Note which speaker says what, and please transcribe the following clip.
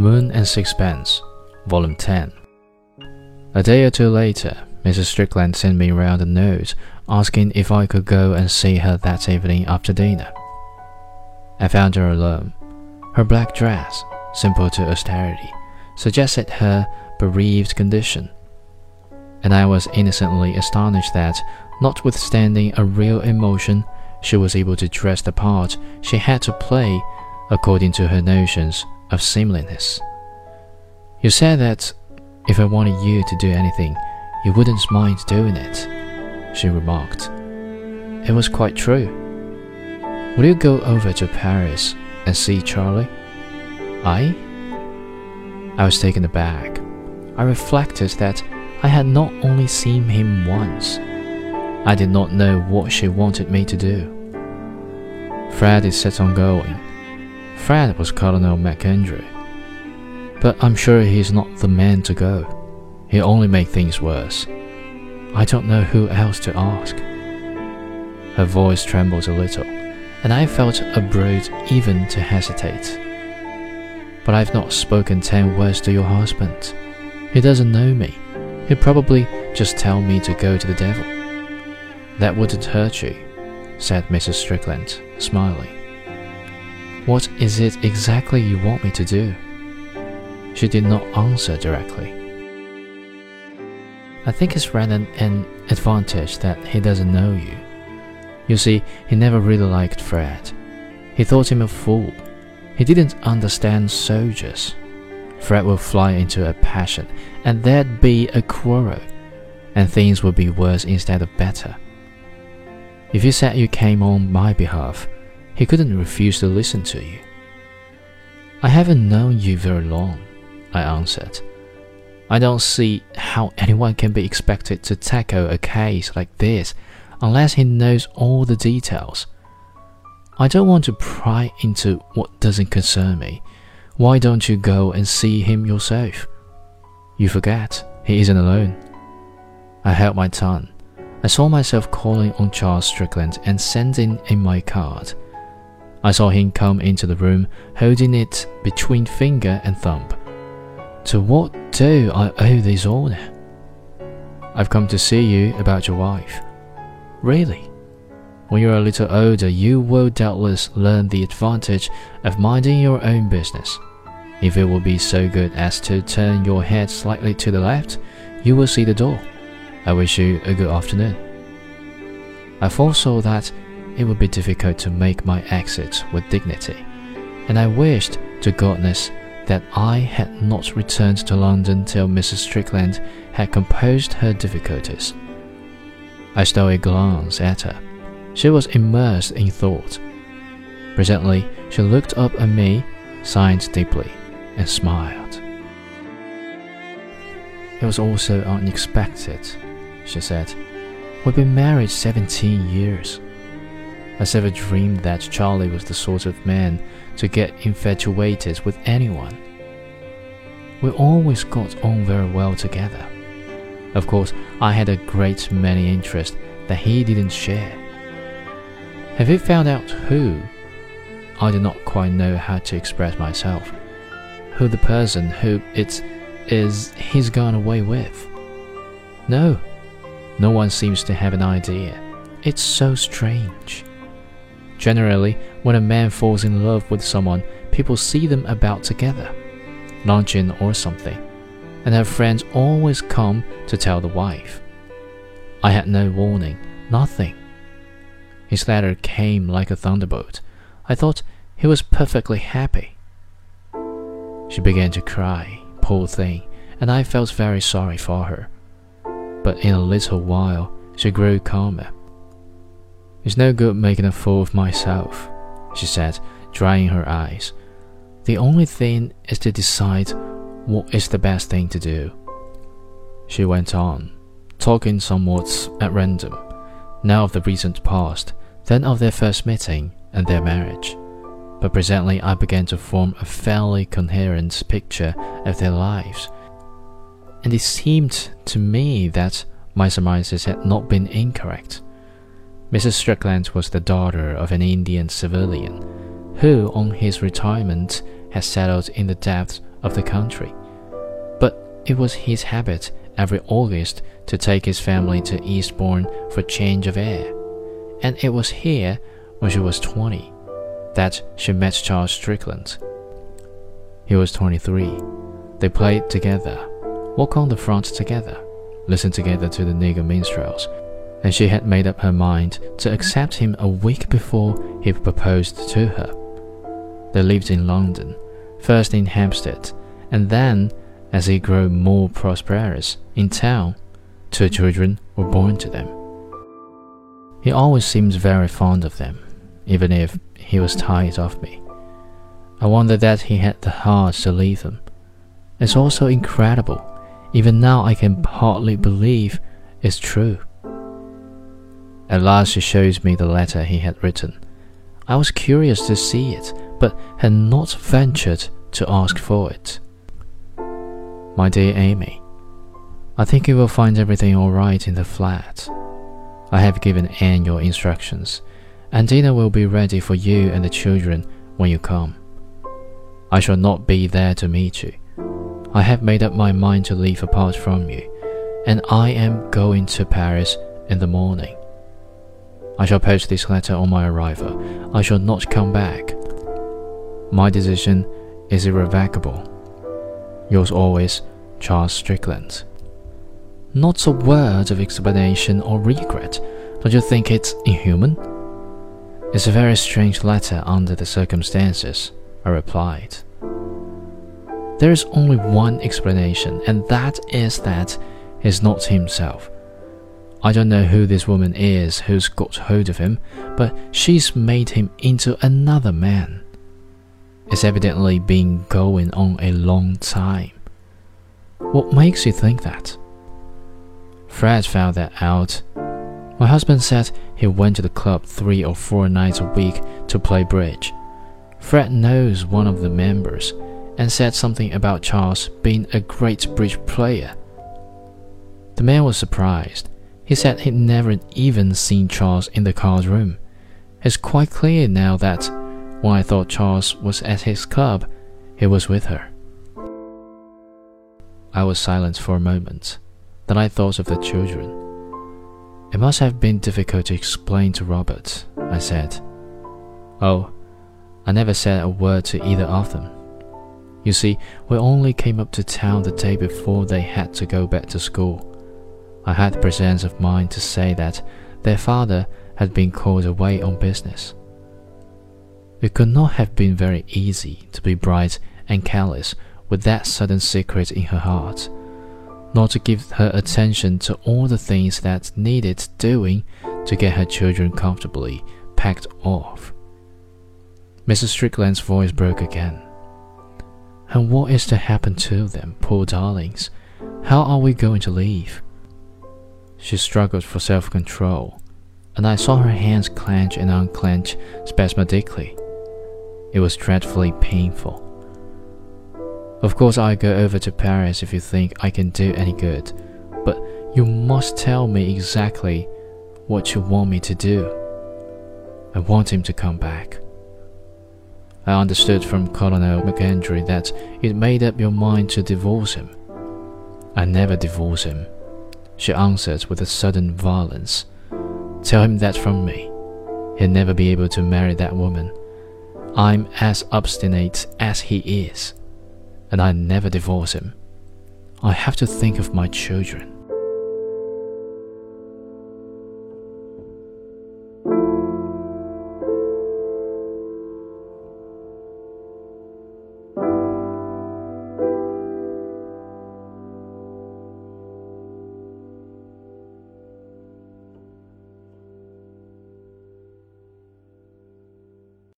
Speaker 1: The Moon and Sixpence, Volume 10. A day or two later, Mrs. Strickland sent me round a note asking if I could go and see her that evening after dinner. I found her alone. Her black dress, simple to austerity, suggested her bereaved condition, and I was innocently astonished that, notwithstanding a real emotion, she was able to dress the part she had to play according to her notions of seemliness. You said that if I wanted you to do anything, you wouldn't mind doing it, she remarked. It was quite true. Will you go over to Paris and see Charlie? I? I was taken aback. I reflected that I had not only seen him once, I did not know what she wanted me to do. Fred is set on going. Fred was Colonel MacAndrew. But I'm sure he's not the man to go. He'll only make things worse. I don't know who else to ask. Her voice trembled a little, and I felt a brute even to hesitate. But I've not spoken ten words to your husband. He doesn't know me. He'd probably just tell me to go to the devil. That wouldn't hurt you, said Mrs. Strickland, smiling. What is it exactly you want me to do? She did not answer directly. I think it's rather an advantage that he doesn't know you. You see, he never really liked Fred. He thought him a fool. He didn't understand soldiers. Fred would fly into a passion, and there'd be a quarrel, and things would be worse instead of better. If you said you came on my behalf, he couldn't refuse to listen to you. I haven't known you very long, I answered. I don't see how anyone can be expected to tackle a case like this unless he knows all the details. I don't want to pry into what doesn't concern me. Why don't you go and see him yourself? You forget he isn't alone. I held my tongue. I saw myself calling on Charles Strickland and sending in my card. I saw him come into the room holding it between finger and thumb. To what do I owe this honor? I've come to see you about your wife. Really? When you're a little older, you will doubtless learn the advantage of minding your own business. If it will be so good as to turn your head slightly to the left, you will see the door. I wish you a good afternoon. I foresaw that it would be difficult to make my exit with dignity, and I wished to goodness that I had not returned to London till Mrs. Strickland had composed her difficulties. I stole a glance at her. She was immersed in thought. Presently, she looked up at me, sighed deeply, and smiled. It was all so unexpected she said. We've been married 17 years. I never dreamed that Charlie was the sort of man to get infatuated with anyone. We always got on very well together. Of course, I had a great many interests that he didn't share. Have you found out who? I do not quite know how to express myself. Who the person who it is he's gone away with? No, no one seems to have an idea. It's so strange. Generally, when a man falls in love with someone, people see them about together, lunching or something, and her friends always come to tell the wife. I had no warning, nothing. His letter came like a thunderbolt. I thought he was perfectly happy. She began to cry, poor thing, and I felt very sorry for her but in a little while she grew calmer. It's no good making a fool of myself, she said, drying her eyes. The only thing is to decide what is the best thing to do. She went on, talking somewhat at random, now of the recent past, then of their first meeting and their marriage. But presently I began to form a fairly coherent picture of their lives and it seemed to me that my surmises had not been incorrect. Mrs. Strickland was the daughter of an Indian civilian who, on his retirement, had settled in the depths of the country. But it was his habit every August to take his family to Eastbourne for change of air. And it was here, when she was 20, that she met Charles Strickland. He was 23. They played together, walked on the front together, listened together to the nigger minstrels, and she had made up her mind to accept him a week before he proposed to her. They lived in London, first in Hampstead, and then, as he grew more prosperous, in town. Two children were born to them. He always seemed very fond of them, even if he was tired of me. I wonder that he had the heart to leave them. It's also incredible. Even now, I can hardly believe it's true. At last, he shows me the letter he had written. I was curious to see it, but had not ventured to ask for it. My dear Amy, I think you will find everything all right in the flat. I have given Anne your instructions, and dinner will be ready for you and the children when you come. I shall not be there to meet you. I have made up my mind to live apart from you, and I am going to Paris in the morning. I shall post this letter on my arrival. I shall not come back. My decision is irrevocable. Yours always, Charles Strickland. Not a word of explanation or regret. Don't you think it's inhuman? It's a very strange letter under the circumstances, I replied. There is only one explanation, and that is that he's not himself. I don't know who this woman is who's got hold of him, but she's made him into another man. It's evidently been going on a long time. What makes you think that? Fred found that out. My husband said he went to the club three or four nights a week to play bridge. Fred knows one of the members and said something about Charles being a great bridge player. The man was surprised. He said he'd never even seen Charles in the card room. It's quite clear now that when I thought Charles was at his club, he was with her. I was silent for a moment. Then I thought of the children. It must have been difficult to explain to Robert, I said. Oh, I never said a word to either of them. You see, we only came up to town the day before they had to go back to school. I had the presence of mind to say that their father had been called away on business. It could not have been very easy to be bright and careless with that sudden secret in her heart not to give her attention to all the things that needed doing to get her children comfortably packed off. Mrs. Strickland's voice broke again. And what is to happen to them, poor darlings? How are we going to leave? She struggled for self control, and I saw her hands clench and unclench spasmodically. It was dreadfully painful. Of course, I'll go over to Paris if you think I can do any good, but you must tell me exactly what you want me to do. I want him to come back. I understood from Colonel MacAndrew that you'd made up your mind to divorce him. I never divorce him, she answered with a sudden violence. Tell him that from me. He'll never be able to marry that woman. I'm as obstinate as he is and I never divorce him. I have to think of my children.